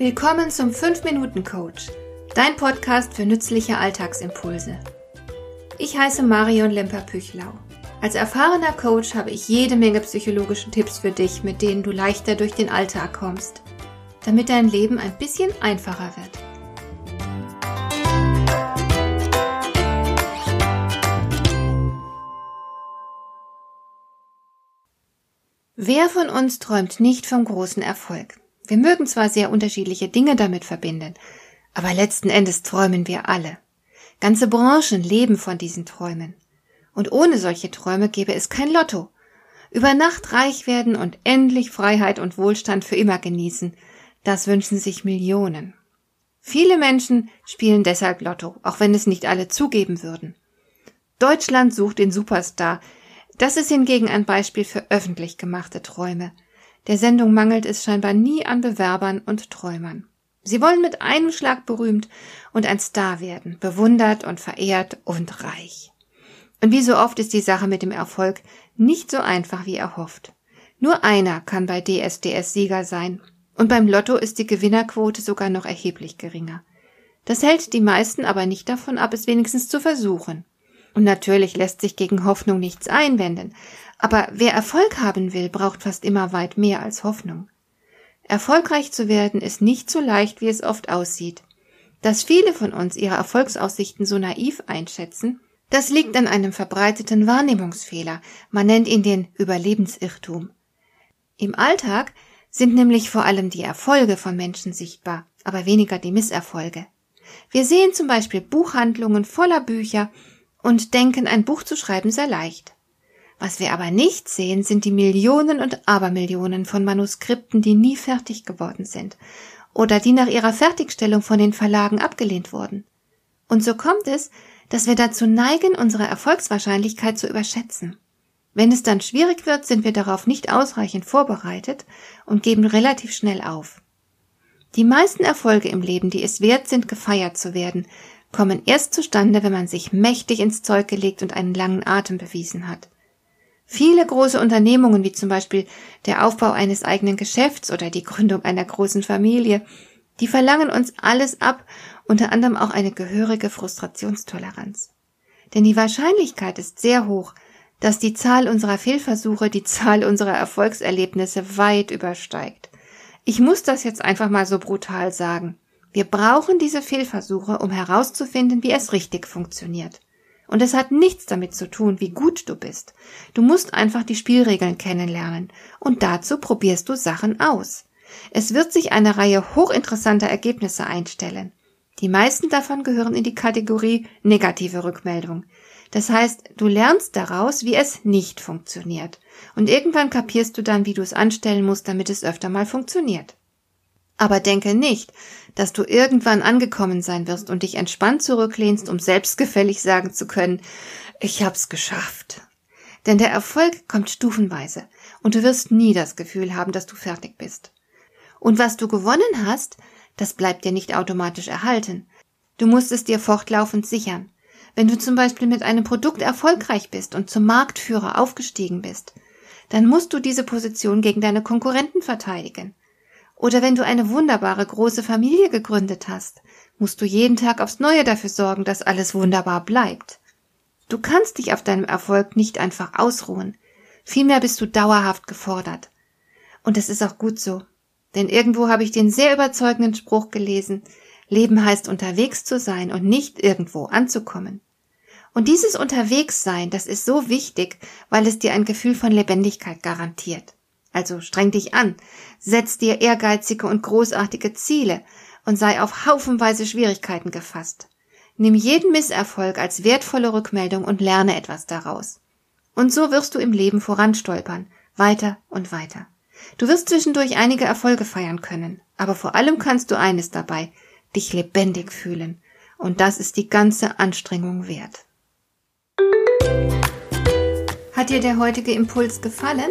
Willkommen zum 5-Minuten-Coach, dein Podcast für nützliche Alltagsimpulse. Ich heiße Marion Lemper-Püchlau. Als erfahrener Coach habe ich jede Menge psychologische Tipps für dich, mit denen du leichter durch den Alltag kommst, damit dein Leben ein bisschen einfacher wird. Wer von uns träumt nicht vom großen Erfolg? Wir mögen zwar sehr unterschiedliche Dinge damit verbinden, aber letzten Endes träumen wir alle. Ganze Branchen leben von diesen Träumen. Und ohne solche Träume gäbe es kein Lotto. Über Nacht reich werden und endlich Freiheit und Wohlstand für immer genießen, das wünschen sich Millionen. Viele Menschen spielen deshalb Lotto, auch wenn es nicht alle zugeben würden. Deutschland sucht den Superstar. Das ist hingegen ein Beispiel für öffentlich gemachte Träume. Der Sendung mangelt es scheinbar nie an Bewerbern und Träumern. Sie wollen mit einem Schlag berühmt und ein Star werden, bewundert und verehrt und reich. Und wie so oft ist die Sache mit dem Erfolg nicht so einfach wie erhofft. Nur einer kann bei DSDS Sieger sein, und beim Lotto ist die Gewinnerquote sogar noch erheblich geringer. Das hält die meisten aber nicht davon ab, es wenigstens zu versuchen. Und natürlich lässt sich gegen Hoffnung nichts einwenden, aber wer Erfolg haben will, braucht fast immer weit mehr als Hoffnung. Erfolgreich zu werden ist nicht so leicht, wie es oft aussieht. Dass viele von uns ihre Erfolgsaussichten so naiv einschätzen, das liegt an einem verbreiteten Wahrnehmungsfehler, man nennt ihn den Überlebensirrtum. Im Alltag sind nämlich vor allem die Erfolge von Menschen sichtbar, aber weniger die Misserfolge. Wir sehen zum Beispiel Buchhandlungen voller Bücher und denken, ein Buch zu schreiben sei leicht. Was wir aber nicht sehen, sind die Millionen und Abermillionen von Manuskripten, die nie fertig geworden sind oder die nach ihrer Fertigstellung von den Verlagen abgelehnt wurden. Und so kommt es, dass wir dazu neigen, unsere Erfolgswahrscheinlichkeit zu überschätzen. Wenn es dann schwierig wird, sind wir darauf nicht ausreichend vorbereitet und geben relativ schnell auf. Die meisten Erfolge im Leben, die es wert sind, gefeiert zu werden, kommen erst zustande, wenn man sich mächtig ins Zeug gelegt und einen langen Atem bewiesen hat. Viele große Unternehmungen, wie zum Beispiel der Aufbau eines eigenen Geschäfts oder die Gründung einer großen Familie, die verlangen uns alles ab, unter anderem auch eine gehörige Frustrationstoleranz. Denn die Wahrscheinlichkeit ist sehr hoch, dass die Zahl unserer Fehlversuche die Zahl unserer Erfolgserlebnisse weit übersteigt. Ich muss das jetzt einfach mal so brutal sagen. Wir brauchen diese Fehlversuche, um herauszufinden, wie es richtig funktioniert. Und es hat nichts damit zu tun, wie gut du bist. Du musst einfach die Spielregeln kennenlernen. Und dazu probierst du Sachen aus. Es wird sich eine Reihe hochinteressanter Ergebnisse einstellen. Die meisten davon gehören in die Kategorie negative Rückmeldung. Das heißt, du lernst daraus, wie es nicht funktioniert. Und irgendwann kapierst du dann, wie du es anstellen musst, damit es öfter mal funktioniert. Aber denke nicht, dass du irgendwann angekommen sein wirst und dich entspannt zurücklehnst, um selbstgefällig sagen zu können, ich hab's geschafft. Denn der Erfolg kommt stufenweise und du wirst nie das Gefühl haben, dass du fertig bist. Und was du gewonnen hast, das bleibt dir nicht automatisch erhalten. Du musst es dir fortlaufend sichern. Wenn du zum Beispiel mit einem Produkt erfolgreich bist und zum Marktführer aufgestiegen bist, dann musst du diese Position gegen deine Konkurrenten verteidigen. Oder wenn du eine wunderbare große Familie gegründet hast, musst du jeden Tag aufs Neue dafür sorgen, dass alles wunderbar bleibt. Du kannst dich auf deinem Erfolg nicht einfach ausruhen. Vielmehr bist du dauerhaft gefordert. Und es ist auch gut so. Denn irgendwo habe ich den sehr überzeugenden Spruch gelesen, Leben heißt unterwegs zu sein und nicht irgendwo anzukommen. Und dieses Unterwegssein, das ist so wichtig, weil es dir ein Gefühl von Lebendigkeit garantiert. Also streng dich an, setz dir ehrgeizige und großartige Ziele und sei auf haufenweise Schwierigkeiten gefasst. Nimm jeden Misserfolg als wertvolle Rückmeldung und lerne etwas daraus. Und so wirst du im Leben voranstolpern, weiter und weiter. Du wirst zwischendurch einige Erfolge feiern können, aber vor allem kannst du eines dabei, dich lebendig fühlen. Und das ist die ganze Anstrengung wert. Hat dir der heutige Impuls gefallen?